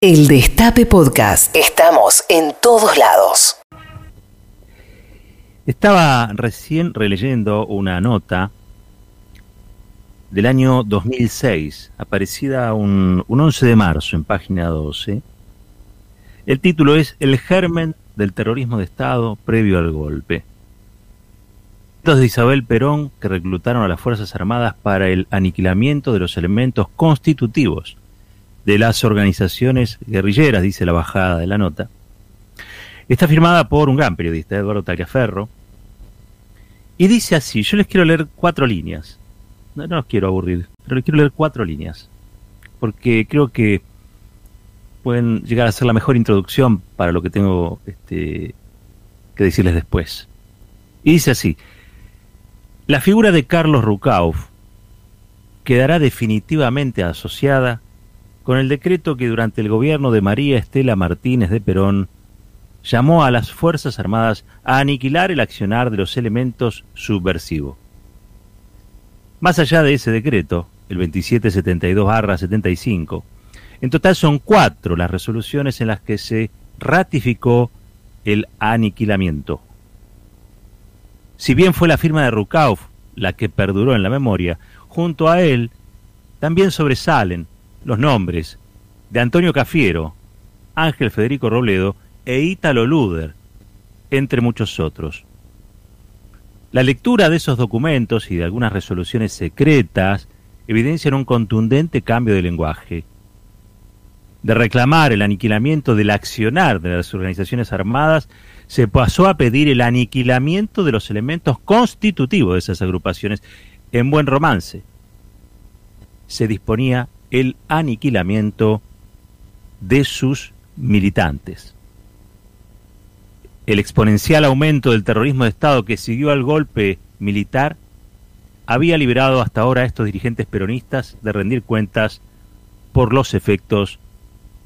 El Destape Podcast. Estamos en todos lados. Estaba recién releyendo una nota del año 2006, aparecida un, 11 de marzo en página 12. El título es El germen del terrorismo de Estado previo al golpe. de Isabel Perón que reclutaron a las Fuerzas Armadas para el aniquilamiento de los elementos constitutivos de las organizaciones guerrilleras, dice la bajada de la nota. Está firmada por un gran periodista, Eduardo Tagliaferro, y dice así, yo les quiero leer cuatro líneas. No, no los quiero aburrir, pero les quiero leer cuatro líneas, porque creo que pueden llegar a ser la mejor introducción para lo que tengo este, que decirles después. Y dice así, la figura de Carlos Rucauf quedará definitivamente asociada con el decreto que durante el gobierno de María Estela Martínez de Perón llamó a las Fuerzas Armadas a aniquilar el accionar de los elementos subversivos. Más allá de ese decreto, el 2772-75, en total son cuatro las resoluciones en las que se ratificó el aniquilamiento. Si bien fue la firma de Rukauf la que perduró en la memoria, junto a él también sobresalen los nombres de Antonio Cafiero, Ángel Federico Robledo e Ítalo Luder, entre muchos otros. La lectura de esos documentos y de algunas resoluciones secretas evidencian un contundente cambio de lenguaje. De reclamar el aniquilamiento del accionar de las organizaciones armadas, se pasó a pedir el aniquilamiento de los elementos constitutivos de esas agrupaciones. En buen romance, se disponía el aniquilamiento de sus militantes. El exponencial aumento del terrorismo de Estado que siguió al golpe militar había liberado hasta ahora a estos dirigentes peronistas de rendir cuentas por los efectos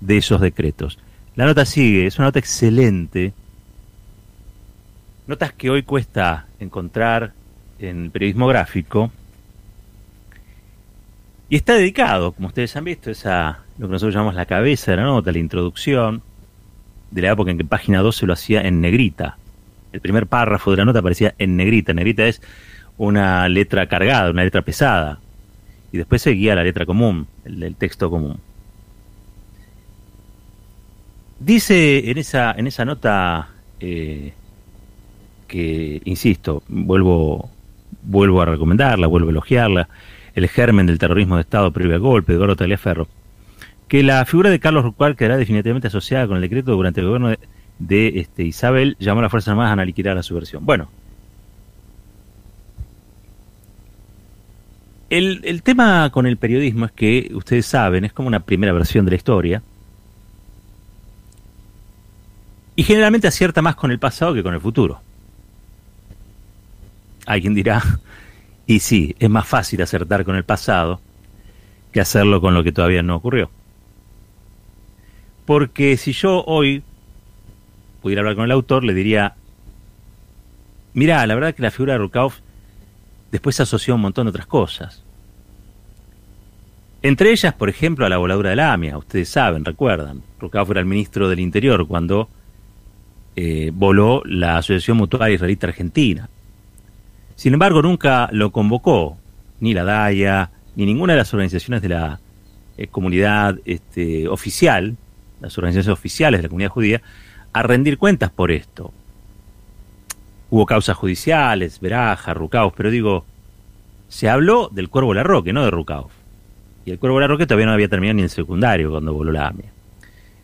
de esos decretos. La nota sigue, es una nota excelente. Notas que hoy cuesta encontrar en el periodismo gráfico, y está dedicado, como ustedes han visto, es a lo que nosotros llamamos la cabeza de la nota, la introducción, de la época en que página 12 lo hacía en negrita. El primer párrafo de la nota aparecía en negrita. Negrita es una letra cargada, una letra pesada. Y después seguía la letra común, el, texto común. Dice en esa, en esa nota eh, que, insisto, vuelvo, vuelvo a recomendarla, vuelvo a elogiarla, el germen del terrorismo de Estado previo al golpe, Eduardo Tagliaferro, que la figura de Carlos Rucal quedará definitivamente asociada con el decreto durante el gobierno de, este, Isabel, llamó a las Fuerzas Armadas a liquidar la subversión. Bueno, el, el tema con el periodismo es que, ustedes saben, es como una primera versión de la historia, y generalmente acierta más con el pasado que con el futuro. Alguien dirá, y sí, es más fácil acertar con el pasado que hacerlo con lo que todavía no ocurrió. Porque si yo hoy pudiera hablar con el autor, le diría, mira, la verdad que la figura de Rukauf después se asoció a un montón de otras cosas. Entre ellas, por ejemplo, a la voladura de la AMIA. Ustedes saben, recuerdan. Rukauf era el ministro del Interior cuando eh, voló la Asociación Mutual Israelita Argentina. Sin embargo, nunca lo convocó ni la DAIA, ni ninguna de las organizaciones de la eh, comunidad este, oficial, las organizaciones oficiales de la comunidad judía, a rendir cuentas por esto. Hubo causas judiciales, Veraja, Rucauf, pero digo, se habló del Cuervo Larroque, no de Rucauf. Y el Cuervo Larroque todavía no había terminado ni en secundario cuando voló la AMIA.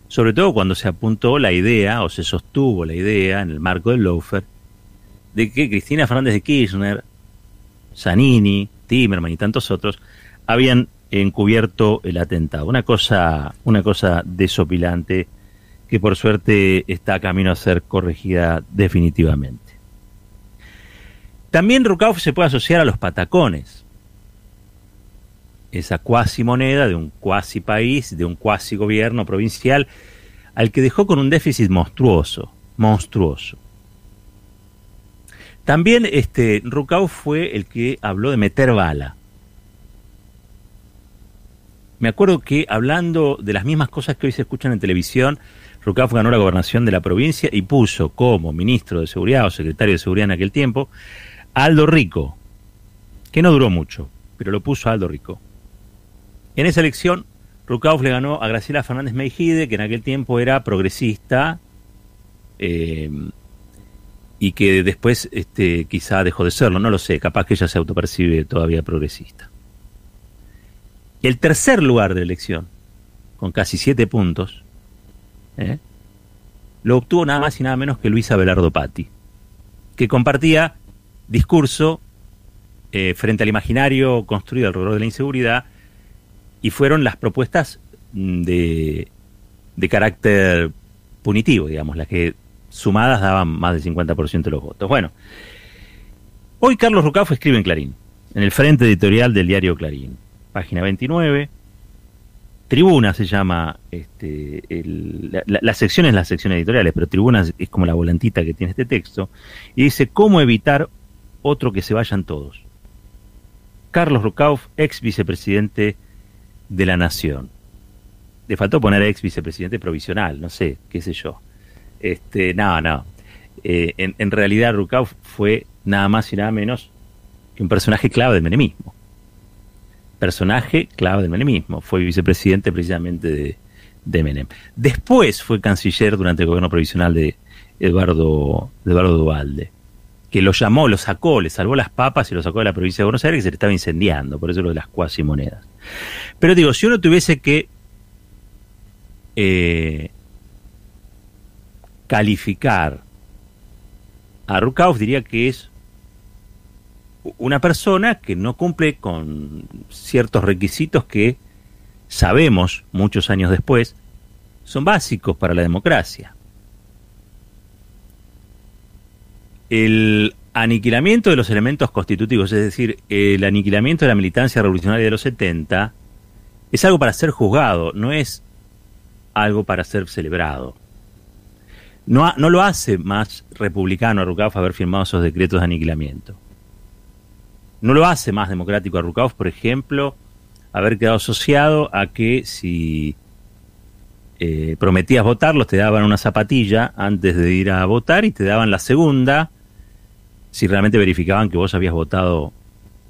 Sobre todo cuando se apuntó la idea, o se sostuvo la idea, en el marco del Loafer, de que Cristina Fernández de Kirchner, Zanini, Timerman y tantos otros habían encubierto el atentado. Una cosa, una cosa desopilante que por suerte está camino a ser corregida definitivamente. También Rukauf se puede asociar a los patacones, esa cuasi moneda de un cuasi país, de un cuasi gobierno provincial, al que dejó con un déficit monstruoso, monstruoso. También este, Rucau fue el que habló de meter bala. me acuerdo que hablando de las mismas cosas que hoy se escuchan en televisión, Rucauf ganó la gobernación de la provincia y puso como ministro de Seguridad o secretario de Seguridad en aquel tiempo a Aldo Rico, que no duró mucho, pero lo puso a Aldo Rico. En esa elección, Rucauf le ganó a Graciela Fernández Meijide, que en aquel tiempo era progresista eh, y que después este, quizá dejó de serlo, no lo sé, capaz que ella se autopercibe todavía progresista. El tercer lugar de la elección, con casi siete puntos, ¿eh? lo obtuvo nada más y nada menos que Luisa Belardo Patti, que compartía discurso eh, frente al imaginario construido alrededor de la inseguridad y fueron las propuestas mm, de, de carácter punitivo, digamos, las que sumadas daban más del 50% de los votos. Bueno, hoy Carlos Rucafo escribe en Clarín, en el frente editorial del diario Clarín, página 29, Tribuna se llama, este, la, sección es editoriales, pero Tribuna es como la volantita que tiene este texto, y dice, ¿cómo evitar otro que se vayan todos? Carlos Rucauf, ex vicepresidente de la Nación. Le faltó poner ex vicepresidente provisional, no sé, qué sé yo. Este, no, no. Eh, en, realidad Rucauf fue nada más y nada menos que un personaje clave del menemismo personaje clave del menemismo. Fue vicepresidente precisamente de, de Menem. Después fue canciller durante el gobierno provisional de Eduardo, de Eduardo Duvalde, que lo llamó, lo sacó, le salvó las papas y lo sacó de la provincia de Buenos Aires que se le estaba incendiando, por eso lo de las cuasi monedas. Pero digo, si uno tuviese que eh, calificar a Rukauf, diría que es una persona que no cumple con ciertos requisitos que sabemos muchos años después son básicos para la democracia. El aniquilamiento de los elementos constitutivos, es decir, el aniquilamiento de la militancia revolucionaria de los 70, es algo para ser juzgado, no es algo para ser celebrado. No, no lo hace más republicano a Rucaf haber firmado esos decretos de aniquilamiento. No lo hace más democrático a Rucauf, por ejemplo, haber quedado asociado a que si eh, prometías votarlos te daban una zapatilla antes de ir a votar y te daban la segunda si realmente verificaban que vos habías votado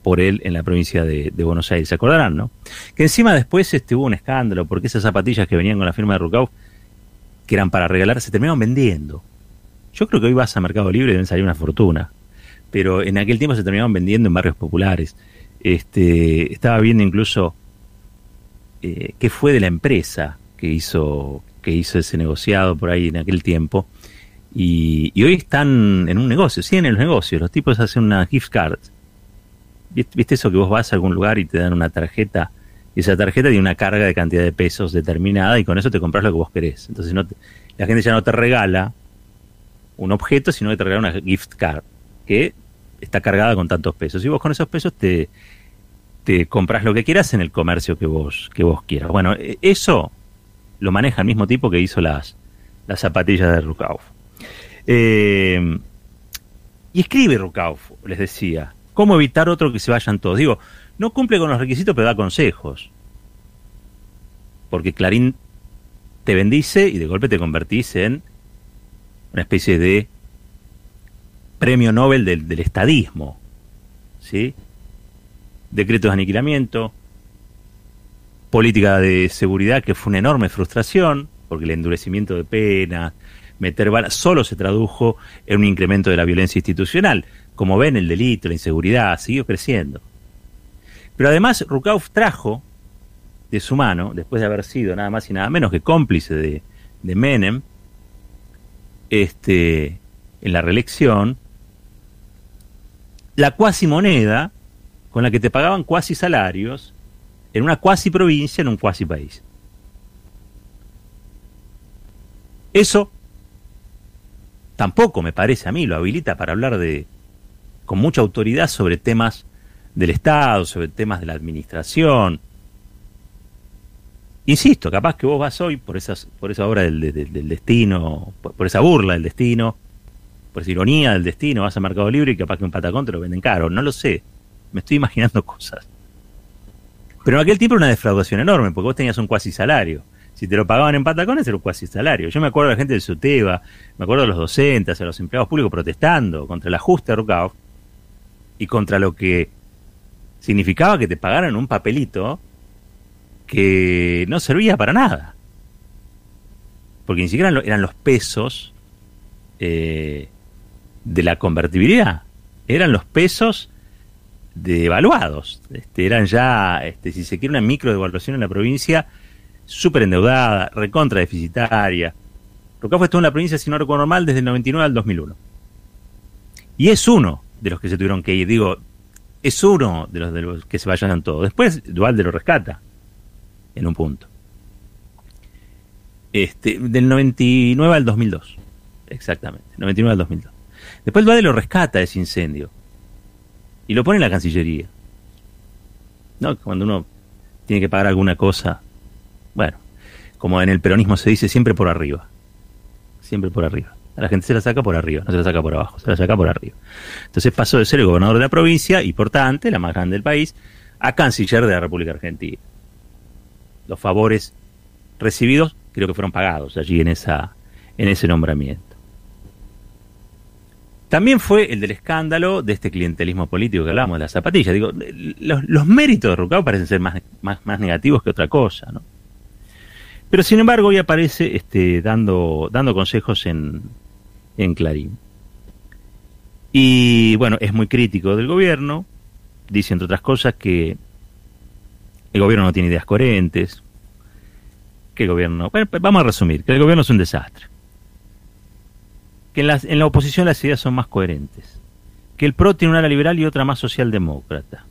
por él en la provincia de, Buenos Aires. ¿Se acordarán, no? Que encima después este, hubo un escándalo porque esas zapatillas que venían con la firma de Rucauf, que eran para regalar, se terminaron vendiendo. Yo creo que hoy vas a Mercado Libre y deben salir una fortuna pero en aquel tiempo se terminaban vendiendo en barrios populares. Este, estaba viendo incluso eh, qué fue de la empresa que hizo, que hizo ese negociado por ahí en aquel tiempo. Y, hoy están en un negocio, siguen en los negocios. Los tipos hacen una gift card. ¿Viste eso que vos vas a algún lugar y te dan una tarjeta? Y esa tarjeta tiene una carga de cantidad de pesos determinada y con eso te compras lo que vos querés. Entonces no la gente ya no te regala un objeto, sino que te regala una gift card que está cargada con tantos pesos. Y vos con esos pesos te, te compras lo que quieras en el comercio que vos, que vos quieras. Bueno, e, eso lo maneja el mismo tipo que hizo las, las zapatillas de Rukauf. Eh, y escribe Rukauf, les decía, ¿cómo evitar otro que se vayan todos? Digo, no cumple con los requisitos, pero da consejos. Porque Clarín te bendice y de golpe te convertís en una especie de premio Nobel del, estadismo, ¿sí? Decretos de aniquilamiento, política de seguridad que fue una enorme frustración, porque el endurecimiento de penas, meter balas, solo se tradujo en un incremento de la violencia institucional. Como ven, el delito, la inseguridad, siguió creciendo. Pero además, Rukauf trajo de su mano, después de haber sido nada más y nada menos que cómplice de, de Menem, este, en la reelección, la cuasi moneda con la que te pagaban cuasi salarios en una cuasi provincia, en un cuasi país. Eso tampoco me parece a mí, lo habilita para hablar de con mucha autoridad sobre temas del Estado, sobre temas de la administración. Insisto, capaz que vos vas hoy por esas, por esa obra del, destino, por esa burla del destino, por esa ironía del destino, vas a Mercado Libre y capaz que un patacón te lo venden caro. No lo sé. Me estoy imaginando cosas. Pero en aquel tiempo era una defraudación enorme, porque vos tenías un cuasi salario. Si te lo pagaban en patacones era un cuasi salario. Yo me acuerdo de la gente del SUTEBA, me acuerdo de los docentes, de los empleados públicos protestando contra el ajuste de Rukav y contra lo que significaba que te pagaran un papelito que no servía para nada. Porque ni siquiera eran los pesos eh, de la convertibilidad, eran los pesos devaluados. Este, eran ya, este, si se quiere, una micro devaluación en la provincia súper endeudada, recontra deficitaria. Rocafo estuvo en la provincia, si no recuerdo mal, desde el 99 al 2001. Y es uno de los que se tuvieron que ir. Digo, es uno de los, de los que se vayan todos. Después, Dualde lo rescata en un punto. Este, del 99 al 2002. Exactamente, 99 al 2002. Después Dualde lo rescata ese incendio y lo pone en la Cancillería. ¿No? Cuando uno tiene que pagar alguna cosa, bueno, como en el peronismo se dice, siempre por arriba. Siempre por arriba. La gente se la saca por arriba, no se la saca por abajo, se la saca por arriba. Entonces pasó de ser el gobernador de la provincia y, por tanto, la más grande del país, a canciller de la República Argentina. Los favores recibidos creo que fueron pagados allí en, esa, en ese nombramiento. También fue el del escándalo de este clientelismo político que hablábamos de las zapatillas. Digo, los, méritos de Rucao parecen ser más, más, negativos que otra cosa, ¿no? Pero sin embargo hoy aparece este, dando, dando consejos en, en Clarín. Y bueno, es muy crítico del gobierno, dice entre otras cosas que el gobierno no tiene ideas coherentes, que el gobierno, bueno, vamos a resumir, que el gobierno es un desastre que en la, oposición las ideas son más coherentes, que el PRO tiene una ala liberal y otra más socialdemócrata,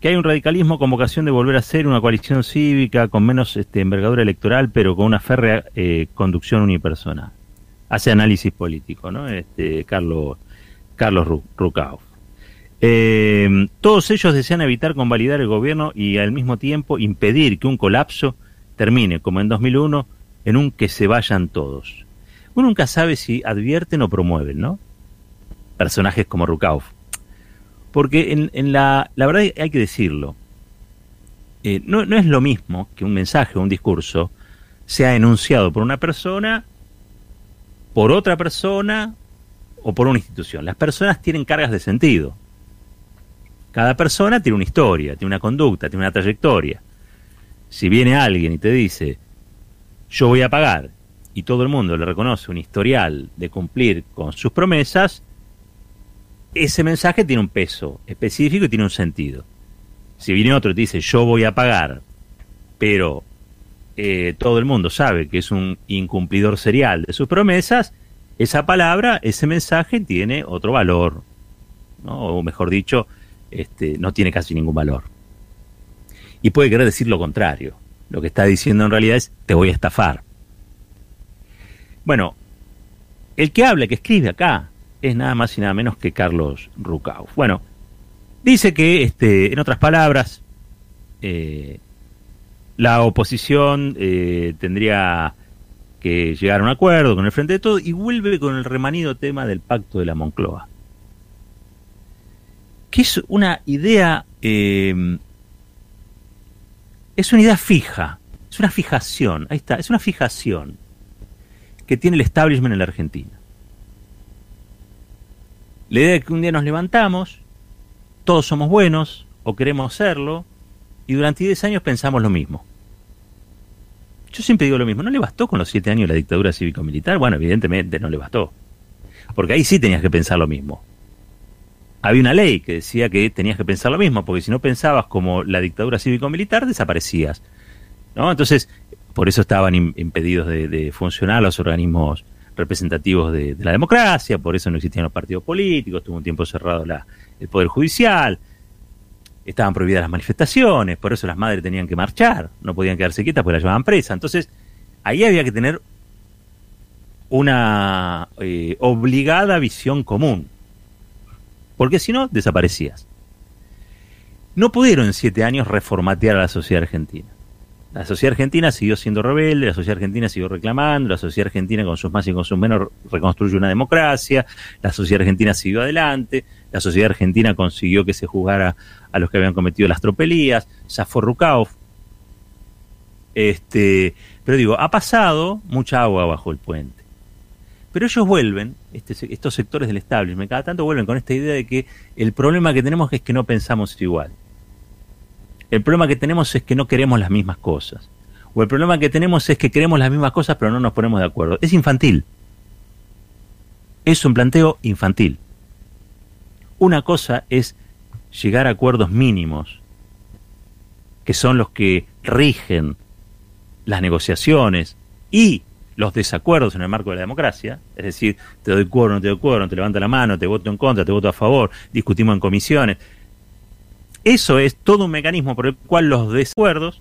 que hay un radicalismo con vocación de volver a ser una coalición cívica con menos este, envergadura electoral, pero con una férrea eh, conducción unipersonal. Hace análisis político, ¿no? Este, Carlos, Carlos. Eh, todos ellos desean evitar convalidar el gobierno y al mismo tiempo impedir que un colapso termine, como en 2001, en un que se vayan todos uno nunca sabe si advierten o promueven, ¿no? Personajes como Rukauf. Porque en, la, la verdad hay que decirlo, eh, no, no es lo mismo que un mensaje o un discurso sea enunciado por una persona, por otra persona o por una institución. Las personas tienen cargas de sentido. Cada persona tiene una historia, tiene una conducta, tiene una trayectoria. Si viene alguien y te dice, yo voy a pagar y todo el mundo le reconoce un historial de cumplir con sus promesas, ese mensaje tiene un peso específico y tiene un sentido. Si viene otro y te dice yo voy a pagar, pero eh, todo el mundo sabe que es un incumplidor serial de sus promesas, esa palabra, ese mensaje tiene otro valor, o mejor dicho, este, no tiene casi ningún valor. Y puede querer decir lo contrario. Lo que está diciendo en realidad es te voy a estafar. Bueno, el que habla, que escribe acá, es nada más y nada menos que Carlos Rucau. Bueno, dice que, este, en otras palabras, eh, la oposición eh, tendría que llegar a un acuerdo con el Frente de Todo y vuelve con el remanido tema del pacto de la Moncloa. Que es una idea, eh, es una idea fija, es una fijación, ahí está, es una fijación que tiene el establishment en la Argentina. La idea de que un día nos levantamos, todos somos buenos o queremos serlo, y durante 10 años pensamos lo mismo. Yo siempre digo lo mismo, ¿no le bastó con los 7 años la dictadura cívico-militar? Bueno, evidentemente no le bastó. Porque ahí sí tenías que pensar lo mismo. Había una ley que decía que tenías que pensar lo mismo, porque si no pensabas como la dictadura cívico-militar, desaparecías. ¿no? Entonces, por eso estaban impedidos de, funcionar los organismos representativos de, la democracia, por eso no existían los partidos políticos, tuvo un tiempo cerrado el Poder Judicial, estaban prohibidas las manifestaciones, por eso las madres tenían que marchar, no podían quedarse quietas porque las llevaban presa. Entonces, ahí había que tener una eh, obligada visión común, porque si no, desaparecías. No pudieron en siete años reformatear a la sociedad argentina La sociedad argentina siguió siendo rebelde, la sociedad argentina siguió reclamando, la sociedad argentina con sus más y con sus menos reconstruye una democracia, la sociedad argentina siguió adelante, la sociedad argentina consiguió que se juzgara a los que habían cometido las tropelías, zafó Rukauf. Este, pero digo, ha pasado mucha agua bajo el puente. Pero ellos vuelven, este, estos sectores del establishment, cada tanto vuelven con esta idea de que el problema que tenemos es que no pensamos igual. El problema que tenemos es que no queremos las mismas cosas. O el problema que tenemos es que queremos las mismas cosas pero no nos ponemos de acuerdo. Es infantil. Es un planteo infantil. Una cosa es llegar a acuerdos mínimos, que son los que rigen las negociaciones y los desacuerdos en el marco de la democracia, es decir, te doy cuerno, no te doy cuerno, te levanto la mano, te voto en contra, te voto a favor, discutimos en comisiones. Eso es todo un mecanismo por el cual los desacuerdos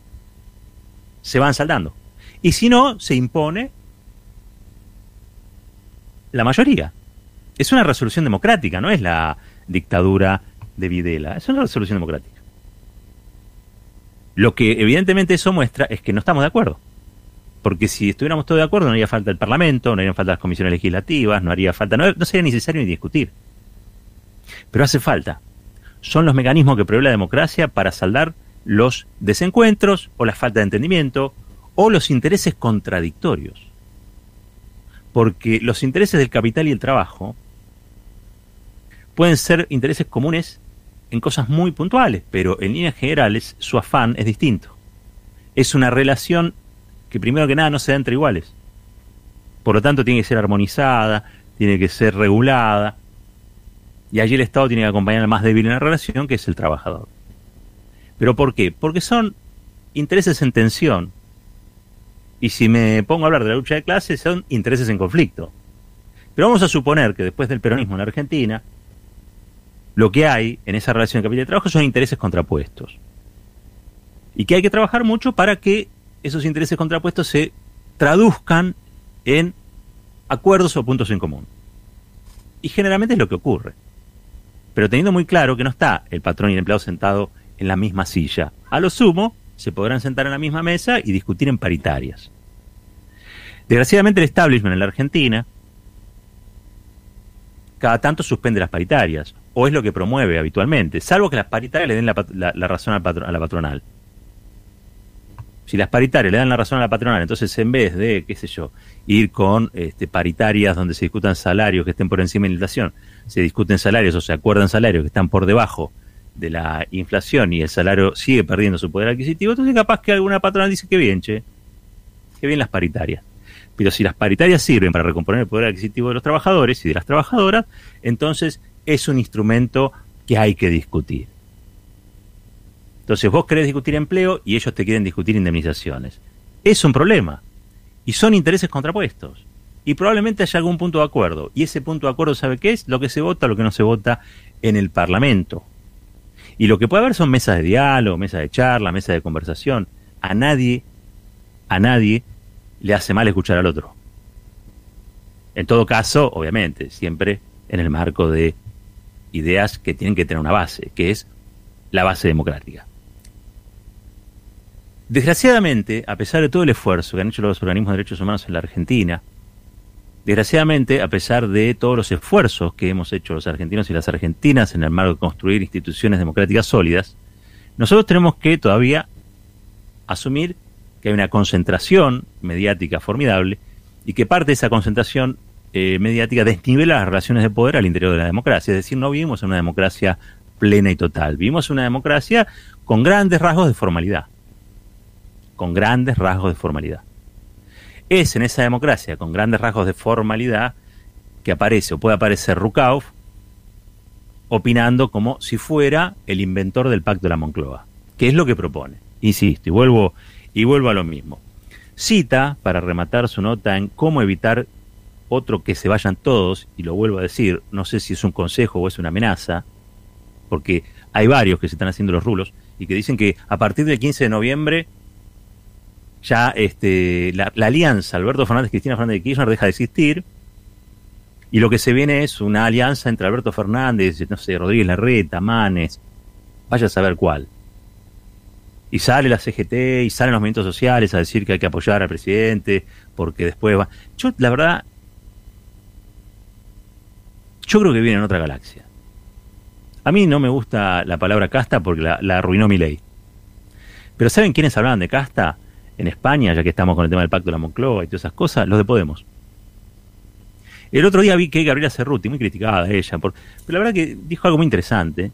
se van saldando. Y si no, se impone la mayoría. Es una resolución democrática, no es la dictadura de Videla, es una resolución democrática. Lo que evidentemente eso muestra es que no estamos de acuerdo. Porque si estuviéramos todos de acuerdo, no haría falta el Parlamento, no harían falta las comisiones legislativas, no haría falta, no, sería necesario ni discutir. Pero hace falta. Son los mecanismos que prevé la democracia para saldar los desencuentros o la falta de entendimiento o los intereses contradictorios. Porque los intereses del capital y el trabajo pueden ser intereses comunes en cosas muy puntuales, pero en líneas generales su afán es distinto. Es una relación que primero que nada no se da entre iguales. Por lo tanto, tiene que ser armonizada, tiene que ser regulada. Y allí el Estado tiene que acompañar al más débil en la relación, que es el trabajador. ¿Pero por qué? Porque son intereses en tensión. Y si me pongo a hablar de la lucha de clases, son intereses en conflicto. Pero vamos a suponer que después del peronismo en Argentina, lo que hay en esa relación de capital y trabajo son intereses contrapuestos. Y que hay que trabajar mucho para que esos intereses contrapuestos se traduzcan en acuerdos o puntos en común. Y generalmente es lo que ocurre. Pero teniendo muy claro que no está el patrón y el empleado sentado en la misma silla. A lo sumo, se podrán sentar en la misma mesa y discutir en paritarias. Desgraciadamente el establishment en la Argentina cada tanto suspende las paritarias, o es lo que promueve habitualmente, salvo que las paritarias le den la, razón a la patronal. Si las paritarias le dan la razón a la patronal, entonces en vez de, qué sé yo, ir con este, paritarias donde se discutan salarios que estén por encima de la inflación, se discuten salarios o se acuerdan salarios que están por debajo de la inflación y el salario sigue perdiendo su poder adquisitivo, entonces capaz que alguna patronal dice que bien, che, que bien las paritarias. Pero si las paritarias sirven para recomponer el poder adquisitivo de los trabajadores y de las trabajadoras, entonces es un instrumento que hay que discutir. Entonces vos querés discutir empleo y ellos te quieren discutir indemnizaciones. Es un problema. Y son intereses contrapuestos. Y probablemente haya algún punto de acuerdo. Y ese punto de acuerdo, ¿sabe qué es? Lo que se vota, lo que no se vota en el Parlamento. Y lo que puede haber son mesas de diálogo, mesas de charla, mesas de conversación. A nadie, a nadie le hace mal escuchar al otro. En todo caso, obviamente, siempre en el marco de ideas que tienen que tener una base, que es la base democrática. Desgraciadamente, a pesar de todo el esfuerzo que han hecho los organismos de derechos humanos en la Argentina, desgraciadamente, a pesar de todos los esfuerzos que hemos hecho los argentinos y las argentinas en el marco de construir instituciones democráticas sólidas, nosotros tenemos que todavía asumir que hay una concentración mediática formidable y que parte de esa concentración eh, mediática desnivela las relaciones de poder al interior de la democracia. Es decir, no vivimos en una democracia plena y total, vivimos en una democracia con grandes rasgos de formalidad con grandes rasgos de formalidad. Es en esa democracia con grandes rasgos de formalidad que aparece o puede aparecer Rukauf opinando como si fuera el inventor del pacto de la Moncloa, que es lo que propone. Insisto, y vuelvo, y vuelvo a lo mismo. Cita, para rematar su nota, en cómo evitar otro que se vayan todos, y lo vuelvo a decir, no sé si es un consejo o es una amenaza, porque hay varios que se están haciendo los rulos y que dicen que a partir del 15 de noviembre ya este, la, alianza Alberto Fernández Cristina Fernández de Kirchner deja de existir y lo que se viene es una alianza entre Alberto Fernández, no sé, Rodríguez Larreta, Manes, vaya a saber cuál. Y sale la CGT y salen los movimientos sociales a decir que hay que apoyar al presidente porque después va. Yo, la verdad, yo creo que viene en otra galaxia. A mí no me gusta la palabra casta porque la, la arruinó mi ley. Pero ¿saben quiénes hablaban de casta en España, ya que estamos con el tema del pacto de la Moncloa y todas esas cosas? Los de Podemos. El otro día vi que Gabriela Cerruti, muy criticada ella, por, pero la verdad que dijo algo muy interesante,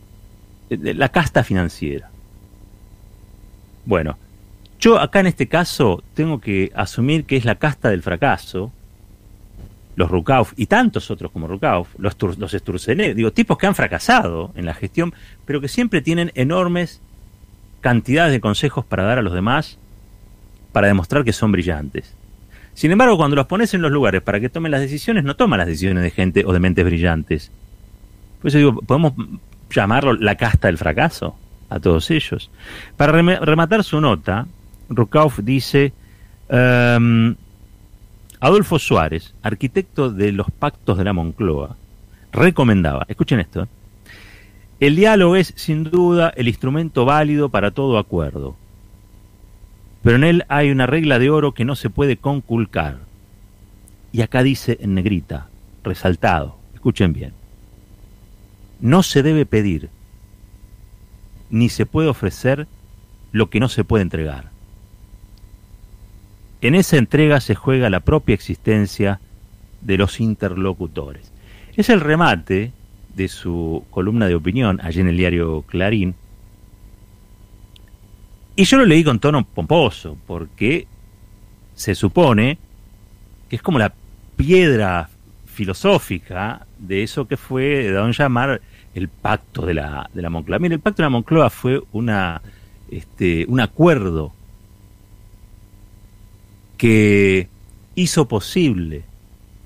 la casta financiera. Bueno, yo acá en este caso tengo que asumir que es la casta del fracaso, los Rukauf y tantos otros como Rukauf, los, los Sturzenegger, digo, tipos que han fracasado en la gestión, pero que siempre tienen enormes cantidades de consejos para dar a los demás para demostrar que son brillantes. Sin embargo, cuando los pones en los lugares para que tomen las decisiones, no toman las decisiones de gente o de mentes brillantes. Por eso digo, podemos llamarlo la casta del fracaso a todos ellos. Para rematar su nota, Rukauf dice, um, Adolfo Suárez, arquitecto de los pactos de la Moncloa, recomendaba, escuchen esto, el diálogo es sin duda el instrumento válido para todo acuerdo, pero en él hay una regla de oro que no se puede conculcar. Y acá dice en negrita, resaltado, escuchen bien, no se debe pedir, ni se puede ofrecer lo que no se puede entregar. En esa entrega se juega la propia existencia de los interlocutores. Es el remate de su columna de opinión allí en el diario Clarín. Y yo lo leí con tono pomposo, porque se supone que es como la piedra filosófica de eso que fue dado a llamar el pacto de la, de la Moncloa. Mire, el pacto de la Moncloa fue una, este, un acuerdo que hizo posible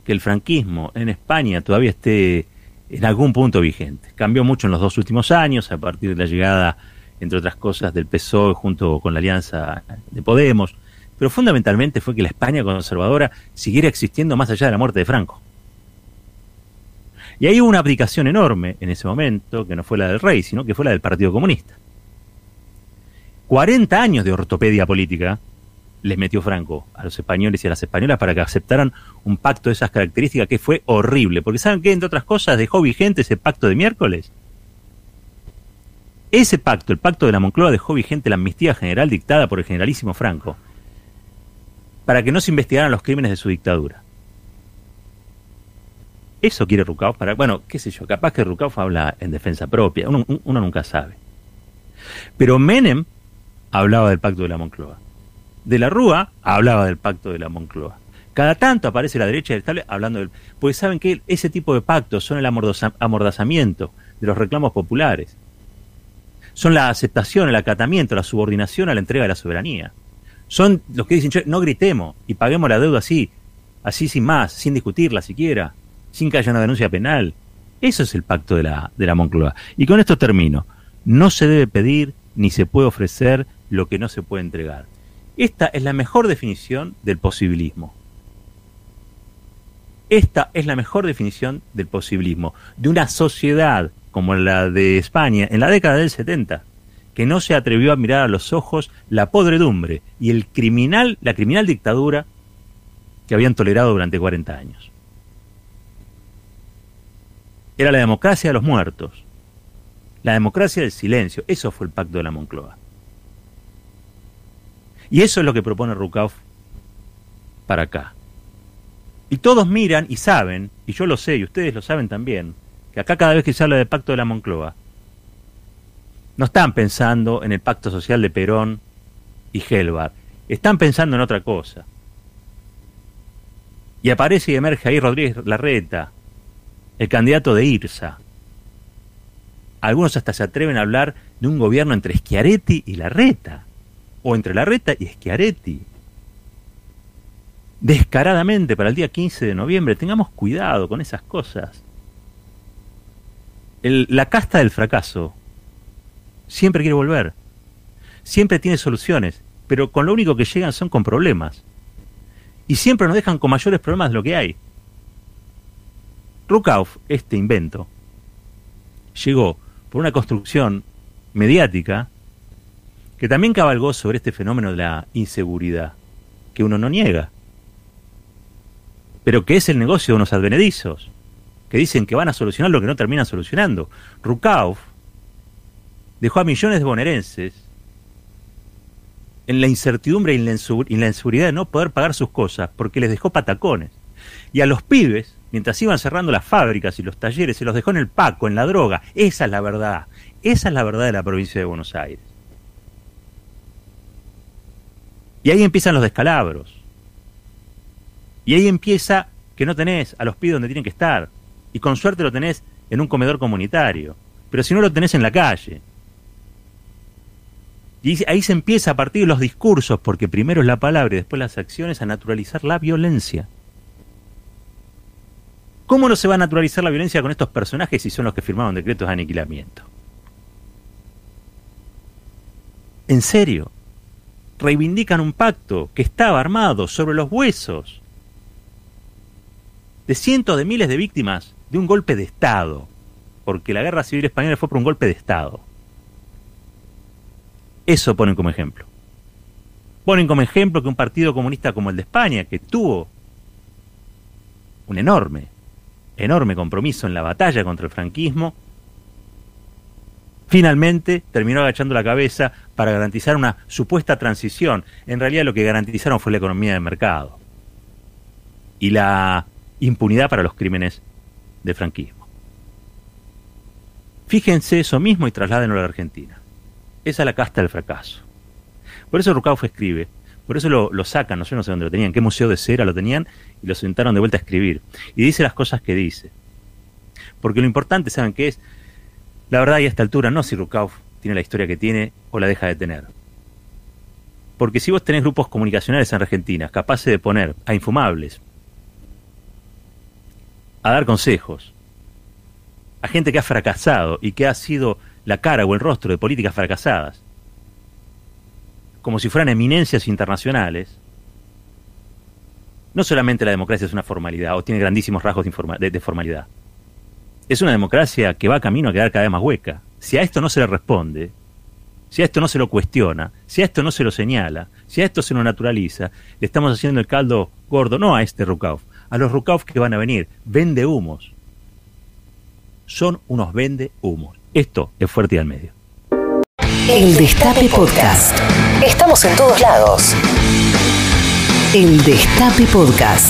que el franquismo en España todavía esté en algún punto vigente. Cambió mucho en los dos últimos años, a partir de la llegada, entre otras cosas, del PSOE junto con la alianza de Podemos, pero fundamentalmente fue que la España conservadora siguiera existiendo más allá de la muerte de Franco. Y ahí hubo una aplicación enorme en ese momento, que no fue la del rey, sino que fue la del Partido Comunista. 40 años de ortopedia política les metió Franco a los españoles y a las españolas para que aceptaran un pacto de esas características que fue horrible. Porque ¿saben qué? Entre otras cosas, dejó vigente ese pacto de miércoles. Ese pacto, el pacto de la Moncloa, dejó vigente la amnistía general dictada por el generalísimo Franco para que no se investigaran los crímenes de su dictadura. Eso quiere Rucauf para... Bueno, qué sé yo, capaz que Rucauf habla en defensa propia, uno, uno nunca sabe. Pero Menem hablaba del pacto de la Moncloa de la Rúa hablaba del pacto de la Moncloa. Cada tanto aparece la derecha del estable hablando del... Porque saben que ese tipo de pactos son el amordazamiento de los reclamos populares. Son la aceptación, el acatamiento, la subordinación a la entrega de la soberanía. Son los que dicen, no gritemos y paguemos la deuda así, así sin más, sin discutirla siquiera, sin que haya una denuncia penal. Eso es el pacto de la, de la Moncloa. Y con esto termino. No se debe pedir ni se puede ofrecer lo que no se puede entregar. Esta es la mejor definición del posibilismo. Esta es la mejor definición del posibilismo, de una sociedad como la de España en la década del 70, que no se atrevió a mirar a los ojos la podredumbre y el criminal, la criminal dictadura que habían tolerado durante 40 años. Era la democracia de los muertos, la democracia del silencio, eso fue el pacto de la Moncloa. Y eso es lo que propone Rukauf para acá. Y todos miran y saben, y yo lo sé, y ustedes lo saben también, que acá cada vez que se habla del pacto de la Moncloa, no están pensando en el pacto social de Perón y Gelbar, están pensando en otra cosa. Y aparece y emerge ahí Rodríguez Larreta, el candidato de IRSA. Algunos hasta se atreven a hablar de un gobierno entre Schiaretti y Larreta o entre Larreta y Schiaretti. Descaradamente para el día 15 de noviembre, tengamos cuidado con esas cosas. La casta del fracaso siempre quiere volver, siempre tiene soluciones, pero con lo único que llegan son con problemas. Y siempre nos dejan con mayores problemas de lo que hay. Rukauf, este invento, llegó por una construcción mediática que también cabalgó sobre este fenómeno de la inseguridad, que uno no niega, pero que es el negocio de unos advenedizos, que dicen que van a solucionar lo que no terminan solucionando. Rukauf dejó a millones de bonaerenses en la incertidumbre y en la inseguridad de no poder pagar sus cosas porque les dejó patacones. Y a los pibes, mientras iban cerrando las fábricas y los talleres, se los dejó en el paco, en la droga. Esa es la verdad. Esa es la verdad de la provincia de Buenos Aires. Y ahí empiezan los descalabros. Y ahí empieza que no tenés a los pibes donde tienen que estar. Y con suerte lo tenés en un comedor comunitario. Pero si no lo tenés en la calle. Y ahí se empieza a partir de los discursos, porque primero es la palabra y después las acciones, a naturalizar la violencia. ¿Cómo no se va a naturalizar la violencia con estos personajes si son los que firmaron decretos de aniquilamiento? ¿En serio? Reivindican un pacto que estaba armado sobre los huesos de cientos de miles de víctimas de un golpe de Estado, porque la guerra civil española fue por un golpe de Estado. Eso ponen como ejemplo. Ponen como ejemplo que un partido comunista como el de España, que tuvo un enorme, enorme compromiso en la batalla contra el franquismo, finalmente terminó agachando la cabeza para garantizar una supuesta transición. En realidad lo que garantizaron fue la economía de mercado y la impunidad para los crímenes de franquismo. Fíjense eso mismo y trasládenlo a la Argentina. Esa es la casta del fracaso. Por eso Rucauf escribe, por eso lo, sacan, no sé, no sé dónde lo tenían, qué museo de cera lo tenían y lo sentaron de vuelta a escribir. Y dice las cosas que dice. Porque lo importante, ¿saben qué es? La verdad, y a esta altura, no si Rukauf tiene la historia que tiene o la deja de tener. Porque si vos tenés grupos comunicacionales en Argentina capaces de poner a infumables, a dar consejos, a gente que ha fracasado y que ha sido la cara o el rostro de políticas fracasadas, como si fueran eminencias internacionales, no solamente la democracia es una formalidad o tiene grandísimos rasgos de, formalidad. Es una democracia que va camino a quedar cada vez más hueca. Si a esto no se le responde, si a esto no se lo cuestiona, si a esto no se lo señala, si a esto se lo naturaliza, le estamos haciendo el caldo gordo, no a este Rukauf, a los Rukauf que van a venir. Vende humos. Son unos vende humos. Esto es Fuerte y al Medio. El Destape Podcast. Estamos en todos lados. El Destape Podcast.